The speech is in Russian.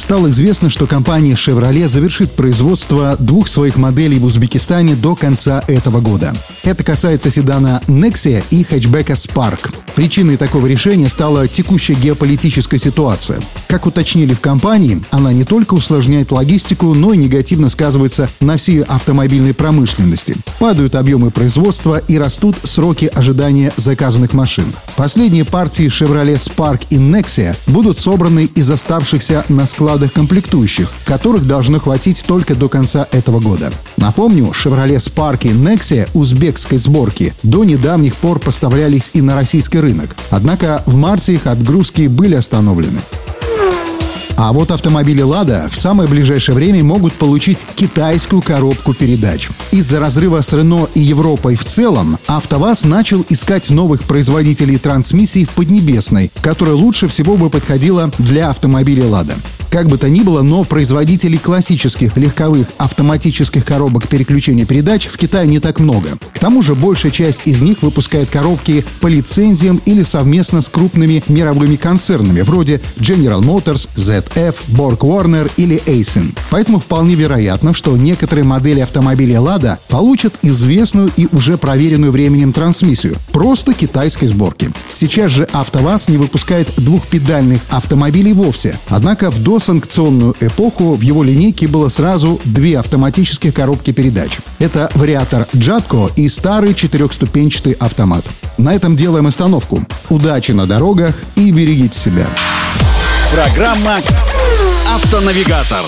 стало известно, что компания Chevrolet завершит производство двух своих моделей в Узбекистане до конца этого года. Это касается седана Nexia и хэтчбека Spark. Причиной такого решения стала текущая геополитическая ситуация. Как уточнили в компании, она не только усложняет логистику, но и негативно сказывается на всей автомобильной промышленности. Падают объемы производства и растут сроки ожидания заказанных машин. Последние партии Chevrolet Spark и Nexia будут собраны из оставшихся на складах комплектующих, которых должно хватить только до конца этого года. Напомню, Chevrolet Spark и Nexia узбекской сборки до недавних пор поставлялись и на российский рынок. Однако в марте их отгрузки были остановлены. А вот автомобили «Лада» в самое ближайшее время могут получить китайскую коробку передач. Из-за разрыва с Рено и Европой в целом, АвтоВАЗ начал искать новых производителей трансмиссий в Поднебесной, которая лучше всего бы подходила для автомобилей «Лада». Как бы то ни было, но производителей классических легковых автоматических коробок переключения передач в Китае не так много. Тому же большая часть из них выпускает коробки по лицензиям или совместно с крупными мировыми концернами, вроде General Motors, ZF, Borg Warner или Aisin. Поэтому вполне вероятно, что некоторые модели автомобилей Lada получат известную и уже проверенную временем трансмиссию, просто китайской сборки. Сейчас же АвтоВАЗ не выпускает двухпедальных автомобилей вовсе, однако в до санкционную эпоху в его линейке было сразу две автоматических коробки передач. Это вариатор Джатко и старый четырехступенчатый автомат. На этом делаем остановку. Удачи на дорогах и берегите себя. Программа «Автонавигатор».